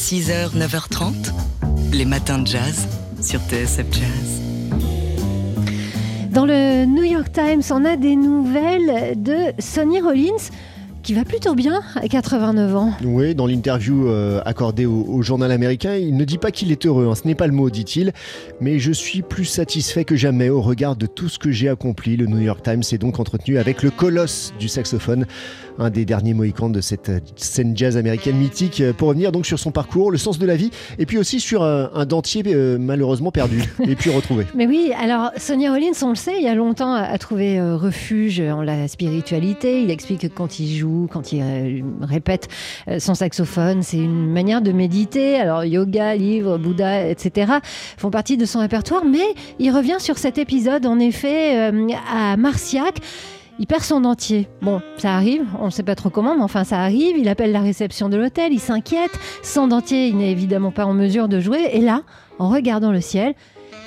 6h, 9h30, les matins de jazz sur TSF Jazz. Dans le New York Times, on a des nouvelles de Sonny Rollins qui va plutôt bien à 89 ans. Oui, dans l'interview euh, accordée au, journal américain, il ne dit pas qu'il est heureux, hein. ce n'est pas le mot, dit-il, mais je suis plus satisfait que jamais au regard de tout ce que j'ai accompli. Le New York Times s'est donc entretenu avec le colosse du saxophone, un des derniers mohicans de cette euh, scène jazz américaine mythique, euh, pour revenir donc sur son parcours, le sens de la vie, et puis aussi sur un, dentier malheureusement perdu, et puis retrouvé. Mais oui, alors Sonia Rollins, on le sait, il y a longtemps a trouvé refuge en la spiritualité. Il explique que quand il joue quand il euh, répète euh, son saxophone. C'est une manière de méditer. Alors, yoga, livre, Bouddha, etc. font partie de son répertoire. Mais il revient sur cet épisode, en effet, euh, à Marciac. Il perd son dentier. Bon, ça arrive, on ne sait pas trop comment, mais enfin ça arrive. Il appelle la réception de l'hôtel, il s'inquiète. Sans dentier, il n'est évidemment pas en mesure de jouer. Et là, en regardant le ciel,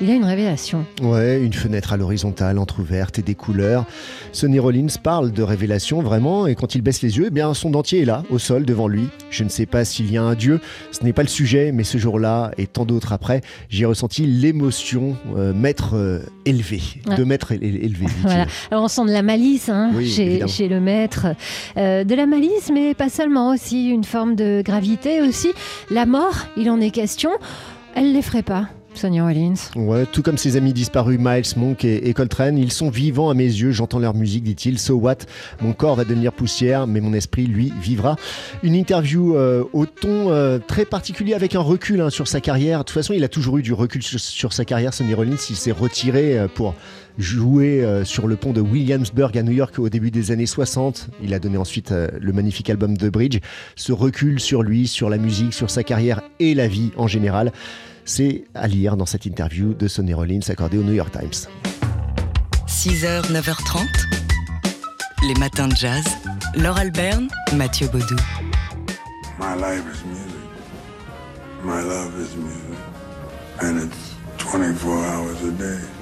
il a une révélation. Ouais, une fenêtre à l'horizontale, entr'ouverte et des couleurs. Sonny Rollins parle de révélation vraiment, et quand il baisse les yeux, eh bien son dentier est là, au sol, devant lui. Je ne sais pas s'il y a un Dieu, ce n'est pas le sujet, mais ce jour-là et tant d'autres après, j'ai ressenti l'émotion euh, maître euh, élevé, de maître élevé. Voilà. Alors on sent de la malice hein, chez, chez, le maître, euh, de la malice, mais pas seulement aussi une forme de gravité aussi. La mort, il en est question, elle l'effraie pas. Sonia Rollins. Ouais, tout comme ses amis disparus Miles, Monk et, Coltrane, ils sont vivants à mes yeux, j'entends leur musique, dit-il. So what? Mon corps va devenir poussière, mais mon esprit, lui, vivra. Une interview euh, au ton euh, très particulier avec un recul hein, sur sa carrière. De toute façon, il a toujours eu du recul sur, sa carrière, Sonny Rollins. Il s'est retiré euh, pour jouer sur le pont de Williamsburg à New York au début des années 60. Il a donné ensuite le magnifique album The Bridge. Ce recul sur lui, sur la musique, sur sa carrière et la vie en général. C'est à lire dans cette interview de Sonny Rollins accordée au New York Times. 6h, 9h30, les matins de jazz. Laure Alberne, Mathieu Baudou. My life is music. My love is music. And it's 24 hours a day.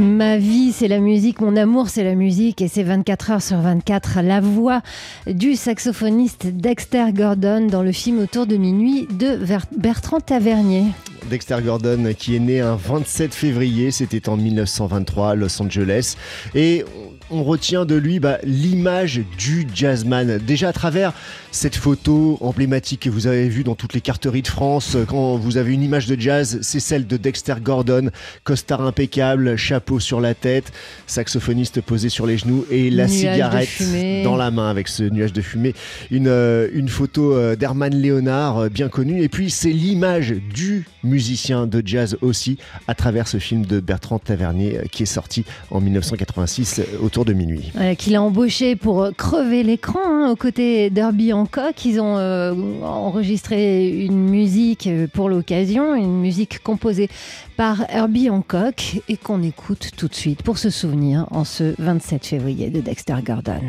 Ma vie, c'est la musique, mon amour, c'est la musique, et c'est 24 heures sur 24. La voix du saxophoniste Dexter Gordon dans le film Autour de minuit de Bertrand Tavernier. Dexter Gordon qui est né un 27 février, c'était en 1923 à Los Angeles. Et on retient de lui bah, l'image du jazzman. Déjà à travers cette photo emblématique que vous avez vue dans toutes les carteries de France, quand vous avez une image de jazz, c'est celle de Dexter Gordon, costard impeccable, chapeau sur la tête, saxophoniste posé sur les genoux et la cigarette dans la main avec ce nuage de fumée. Une, euh, une photo euh, d'Herman Léonard, euh, bien connu. Et puis c'est l'image du musicien de jazz aussi à travers ce film de Bertrand Tavernier qui est sorti en 1986 autour de minuit. Qu'il a embauché pour euh, crever l'écran hein, aux côtés d'Herbie Ils ont euh, enregistré une musique euh, pour l'occasion, une musique composée par Herbie Hancock et qu'on écoute tout de suite pour se souvenir en ce 27 février de Dexter Gordon.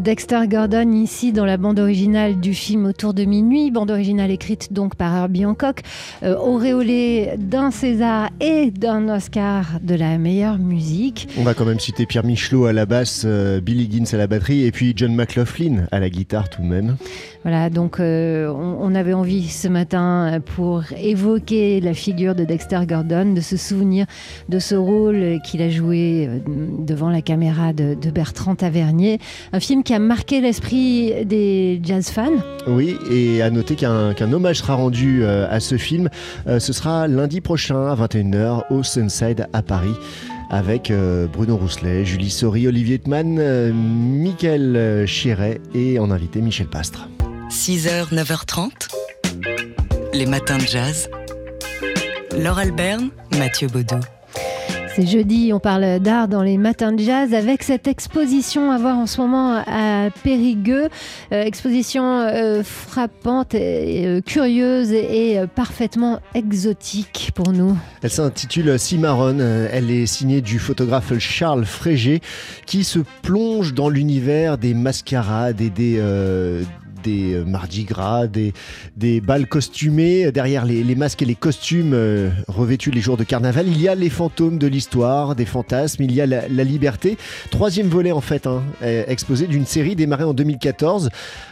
Dexter Gordon ici dans la bande originale du film Autour de minuit, bande originale écrite donc par Herbie Hancock, euh, auréolée d'un César et d'un Oscar de la meilleure musique. On va quand même citer Pierre Michelot à la basse, euh, Billy Gibbs à la batterie et puis John McLaughlin à la guitare tout de même. Voilà, donc euh, on, avait envie ce matin pour évoquer la figure de Dexter Gordon, de se souvenir de ce rôle qu'il a joué devant la caméra de, de Bertrand Tavernier. Un film qui a marqué l'esprit des jazz fans. Oui, et à noter qu'un hommage sera rendu euh, à ce film. Euh, ce sera lundi prochain à 21h au Sunside à Paris avec euh, Bruno Rousselet, Julie Sori, Olivier Tman, Michael Chéret et en invité Michel Pastre. 6h, 9h30, les matins de jazz. Laure Alberne, Mathieu Baudou. C'est jeudi, on parle d'art dans les matins de jazz avec cette exposition à voir en ce moment à Périgueux. Euh, exposition euh, frappante, et, euh, curieuse et, parfaitement exotique pour nous. Elle s'intitule Cimarron. Elle est signée du photographe Charles Frégé qui se plonge dans l'univers des mascarades et des, des euh, Mardi Gras, des, des balles costumées. Derrière les, masques et les costumes euh, revêtus les jours de carnaval, il y a les fantômes de l'histoire, des fantasmes, il y a la, liberté. Troisième volet en fait, hein, exposé d'une série démarrée en 2014,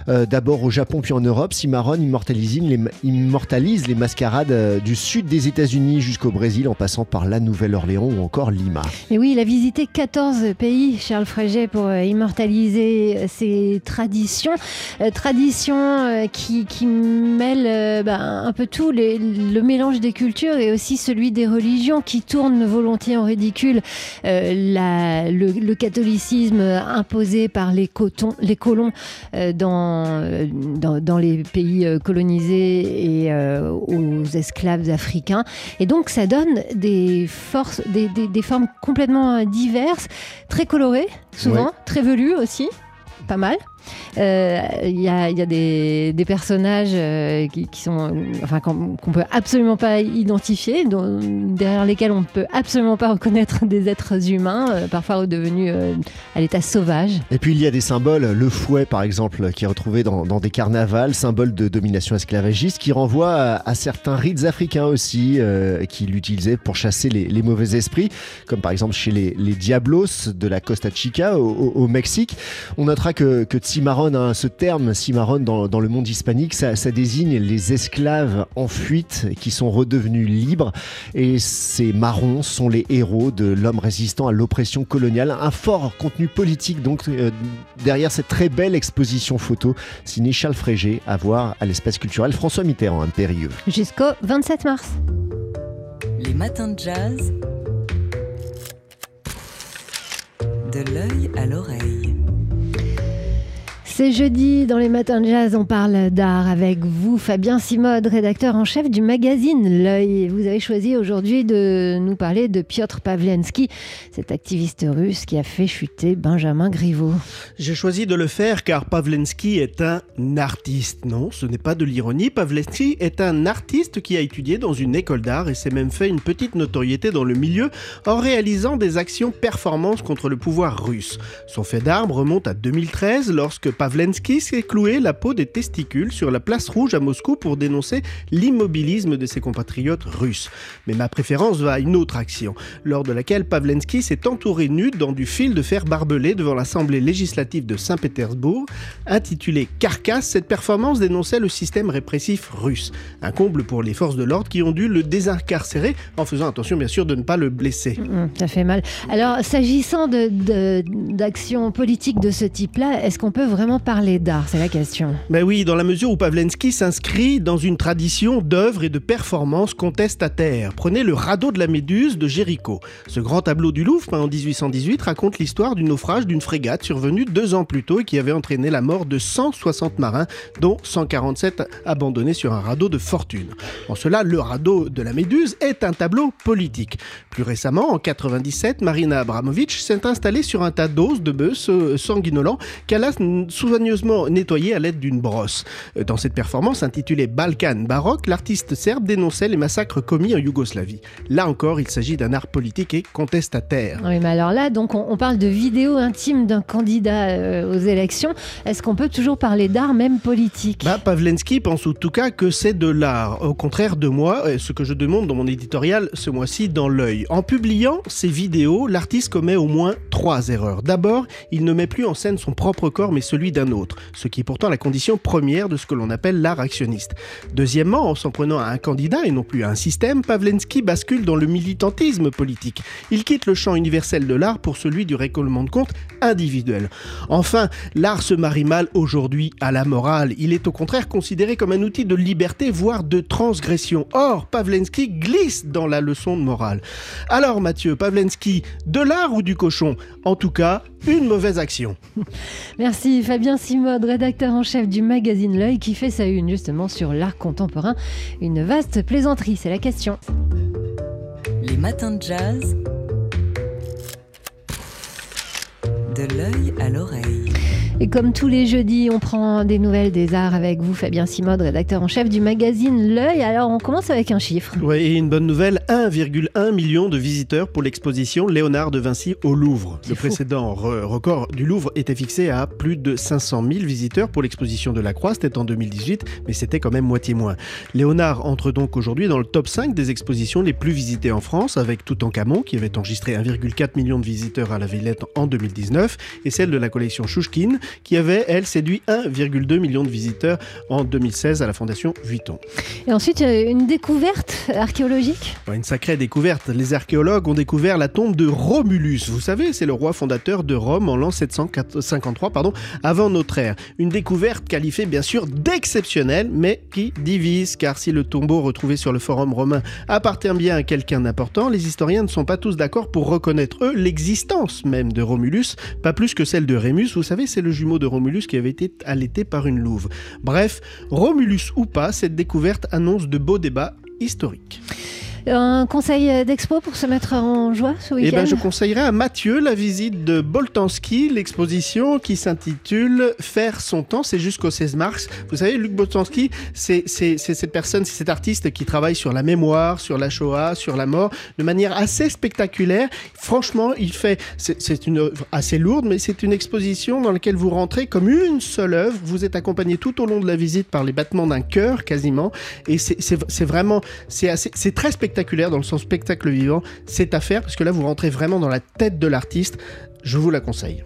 euh, d'abord au Japon puis en Europe. Cimarron immortalise les, immortalise les mascarades du sud des États-Unis jusqu'au Brésil en passant par la Nouvelle-Orléans ou encore Lima. Et oui, il a visité 14 pays, Charles Fréget, pour immortaliser traditions. traditions euh, qui, qui mêle euh, bah, un peu tout, le mélange des cultures et aussi celui des religions qui tourne volontiers en ridicule euh, le, catholicisme imposé par les, les colons dans, dans, les pays colonisés et aux esclaves africains. Et donc ça donne des forces, des, des, formes complètement diverses, très colorées, souvent, très velues aussi, pas mal. Euh, il y, a, des, personnages euh, qui, sont, enfin, qu'on peut absolument pas identifier, derrière lesquels on ne peut absolument pas reconnaître des êtres humains, euh, parfois redevenus à l'état sauvage. Et puis il y a des symboles, le fouet par exemple, qui est retrouvé dans, des carnavals, symbole de domination esclavagiste, qui renvoie à, certains rites africains aussi, qui l'utilisaient pour chasser les, mauvais esprits, comme par exemple chez les, Diablos de la Costa Chica au, Mexique. On notera que, que cimarron, hein, ce terme cimarron dans, dans, le monde hispanique, ça, désigne les esclaves en fuite qui sont redevenus libres. Et ces marrons sont les héros de l'homme résistant à l'oppression coloniale. Un fort contenu politique donc euh, derrière cette très belle exposition photo signée Charles Frégé à voir à l'espace culturel François Mitterrand, un périlleux. Jusqu'au 27 mars. Les matins de jazz. De l'œil à l'oreille. C'est jeudi, dans les matins de jazz, on parle d'art avec vous, Fabien Simode, rédacteur en chef du magazine L'œil. Vous avez choisi aujourd'hui de nous parler de Piotr Pavlensky, cet activiste russe qui a fait chuter Benjamin Griveaux. J'ai choisi de le faire car Pavlensky est un artiste. Non, ce n'est pas de l'ironie. Pavlensky est un artiste qui a étudié dans une école d'art et s'est même fait une petite notoriété dans le milieu en réalisant des actions performances contre le pouvoir russe. Son fait d'armes remonte à 2013 lorsque Pavlensky s'est cloué la peau des testicules sur la place rouge à Moscou pour dénoncer l'immobilisme de ses compatriotes russes. Mais ma préférence va à une autre action, lors de laquelle Pavlensky s'est entouré nu dans du fil de fer barbelé devant l'Assemblée législative de Saint-Pétersbourg. Intitulée Carcasse, cette performance dénonçait le système répressif russe. Un comble pour les forces de l'ordre qui ont dû le désincarcérer en faisant attention bien sûr de ne pas le blesser. Mm, mm, ça fait mal. Alors s'agissant d'actions politiques de ce type-là, est-ce qu'on peut vraiment parler d'art C'est la question. Ben oui, dans la mesure où Pavlensky s'inscrit dans une tradition d'œuvres et de performances contestataires. Prenez le radeau de la Méduse de Géricault. Ce grand tableau du Louvre, peint en 1818, raconte l'histoire du naufrage d'une frégate survenue deux ans plus tôt et qui avait entraîné la mort de 160 marins, dont 147 abandonnés sur un radeau de fortune. En cela, le radeau de la Méduse est un tableau politique. Plus récemment, en 97, Marina Abramovic s'est installée sur un tas d'os de bœufs sanguinolents qu'elle a sous soigneusement nettoyés à l'aide d'une brosse. Dans cette performance intitulée Balkan baroque, l'artiste serbe dénonçait les massacres commis en Yougoslavie. Là encore, il s'agit d'un art politique et contestataire. Oui, mais alors là, donc on, parle de vidéos intimes d'un candidat euh, aux élections. Est-ce qu'on peut toujours parler d'art, même politique? Bah, Pavlensky pense en tout cas que c'est de l'art. Au contraire de moi, ce que je demande dans mon éditorial ce mois-ci dans l'œil. En publiant ces vidéos, l'artiste commet au moins trois erreurs. D'abord, il ne met plus en scène son propre corps mais celui d'un autre, ce qui est pourtant la condition première de ce que l'on appelle l'art actionniste. Deuxièmement, en s'en prenant à un candidat et non plus à un système, Pavlensky bascule dans le militantisme politique. Il quitte le champ universel de l'art pour celui du récollement de comptes individuel. Enfin, l'art se marie mal aujourd'hui à la morale. Il est au contraire considéré comme un outil de liberté, voire de transgression. Or, Pavlensky glisse dans la leçon de morale. Alors Mathieu, Pavlensky, de l'art ou du cochon? En tout cas, une mauvaise action. Merci Fabien Simode, rédacteur en chef du magazine L'œil qui fait sa une justement sur l'art contemporain. Une vaste plaisanterie, c'est la question. Les matins de jazz. De l'œil à l'oreille. Et comme tous les jeudis, on prend des nouvelles des arts avec vous, Fabien Simode, rédacteur en chef du magazine L'œil. Alors, on commence avec un chiffre. Oui, et une bonne nouvelle 1,1 million de visiteurs pour l'exposition Léonard de Vinci au Louvre. Le précédent record du Louvre était fixé à plus de 500 000 visiteurs pour l'exposition de la Croix, c'était en 2018, mais c'était quand même moitié moins. Léonard entre donc aujourd'hui dans le top 5 des expositions les plus visitées en France, avec Toutankhamon qui avait enregistré 1,4 million de visiteurs à la Villette en 2019, et celle de la collection Chouchkine qui avait, elle, séduit 1,2 million de visiteurs en 2016 à la Fondation Vuitton. Et ensuite, une découverte archéologique? Une sacrée découverte. Les archéologues ont découvert la tombe de Romulus. Vous savez, c'est le roi fondateur de Rome en l'an 753 pardon, avant notre ère. Une découverte qualifiée bien sûr d'exceptionnelle, mais qui divise, car si le tombeau retrouvé sur le forum romain appartient bien à quelqu'un d'important, les historiens ne sont pas tous d'accord pour reconnaître, eux, l'existence même de Romulus, pas plus que celle de Rémus. Vous savez, c'est le jumeau de Romulus qui avait été allaité par une louve. Bref, Romulus ou pas, cette découverte annonce de beaux débats historiques. Un conseil d'expo pour se mettre en joie ce week-end eh ben, Je conseillerais à Mathieu la visite de Boltanski, l'exposition qui s'intitule Faire son temps. C'est jusqu'au 16 mars. Vous savez, Luc Boltanski, c'est cette personne, c'est cet artiste qui travaille sur la mémoire, sur la Shoah, sur la mort, de manière assez spectaculaire. Franchement, il fait. C'est une œuvre assez lourde, mais c'est une exposition dans laquelle vous rentrez comme une seule œuvre. Vous êtes accompagné tout au long de la visite par les battements d'un cœur quasiment. Et c'est vraiment. C'est très spectaculaire dans le sens spectacle vivant, c'est à faire parce que là vous rentrez vraiment dans la tête de l'artiste. Je vous la conseille.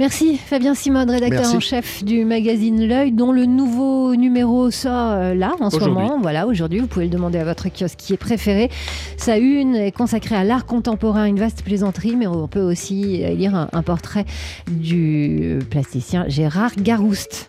Merci Fabien Simone, rédacteur en chef du magazine L'œil, dont le nouveau numéro sort euh, là en ce moment. Voilà, aujourd'hui, vous pouvez le demander à votre kiosque qui est préféré. Sa une est consacrée à l'art contemporain, une vaste plaisanterie, mais on peut aussi lire un portrait du plasticien Gérard Garouste.